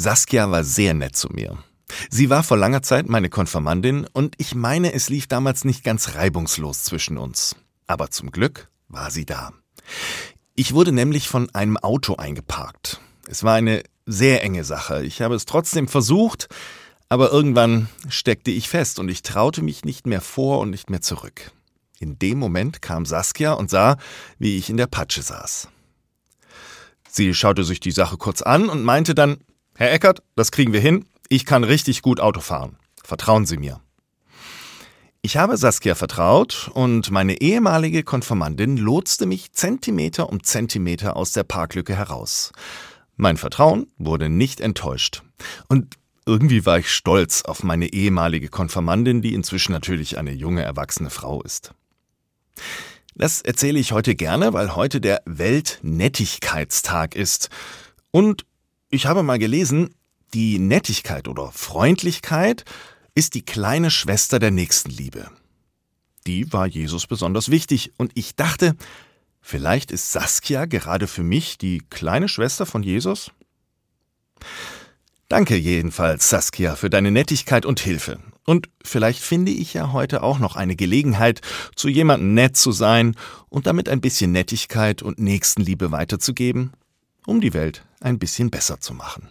Saskia war sehr nett zu mir. Sie war vor langer Zeit meine Konfirmandin und ich meine, es lief damals nicht ganz reibungslos zwischen uns. Aber zum Glück war sie da. Ich wurde nämlich von einem Auto eingeparkt. Es war eine sehr enge Sache. Ich habe es trotzdem versucht, aber irgendwann steckte ich fest und ich traute mich nicht mehr vor und nicht mehr zurück. In dem Moment kam Saskia und sah, wie ich in der Patsche saß. Sie schaute sich die Sache kurz an und meinte dann, Herr Eckert, das kriegen wir hin. Ich kann richtig gut Auto fahren. Vertrauen Sie mir. Ich habe Saskia vertraut und meine ehemalige Konfirmandin lotste mich Zentimeter um Zentimeter aus der Parklücke heraus. Mein Vertrauen wurde nicht enttäuscht. Und irgendwie war ich stolz auf meine ehemalige Konfirmandin, die inzwischen natürlich eine junge erwachsene Frau ist. Das erzähle ich heute gerne, weil heute der Weltnettigkeitstag ist. Und ich habe mal gelesen, die Nettigkeit oder Freundlichkeit ist die kleine Schwester der Nächstenliebe. Die war Jesus besonders wichtig und ich dachte, vielleicht ist Saskia gerade für mich die kleine Schwester von Jesus? Danke jedenfalls, Saskia, für deine Nettigkeit und Hilfe. Und vielleicht finde ich ja heute auch noch eine Gelegenheit, zu jemandem nett zu sein und damit ein bisschen Nettigkeit und Nächstenliebe weiterzugeben um die Welt ein bisschen besser zu machen.